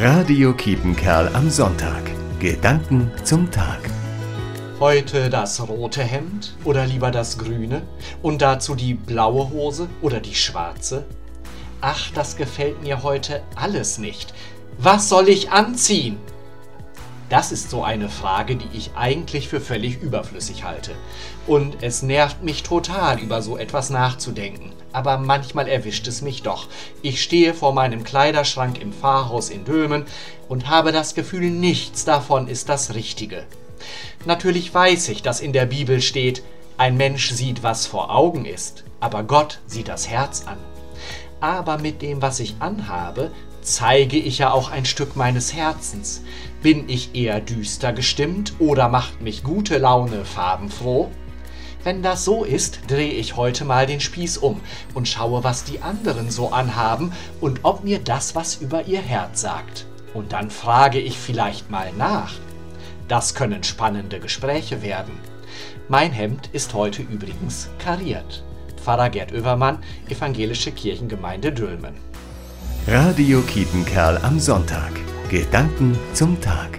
Radio Kiepenkerl am Sonntag. Gedanken zum Tag. Heute das rote Hemd oder lieber das grüne? Und dazu die blaue Hose oder die schwarze? Ach, das gefällt mir heute alles nicht. Was soll ich anziehen? Das ist so eine Frage, die ich eigentlich für völlig überflüssig halte. Und es nervt mich total, über so etwas nachzudenken. Aber manchmal erwischt es mich doch. Ich stehe vor meinem Kleiderschrank im Pfarrhaus in Dülmen und habe das Gefühl, nichts davon ist das Richtige. Natürlich weiß ich, dass in der Bibel steht, ein Mensch sieht, was vor Augen ist, aber Gott sieht das Herz an. Aber mit dem, was ich anhabe, zeige ich ja auch ein Stück meines Herzens. Bin ich eher düster gestimmt oder macht mich gute Laune farbenfroh? Wenn das so ist, drehe ich heute mal den Spieß um und schaue, was die anderen so anhaben und ob mir das was über ihr Herz sagt. Und dann frage ich vielleicht mal nach. Das können spannende Gespräche werden. Mein Hemd ist heute übrigens kariert. Pfarrer Gerd Oevermann, Evangelische Kirchengemeinde Dülmen. Radio Kiepenkerl am Sonntag. Gedanken zum Tag.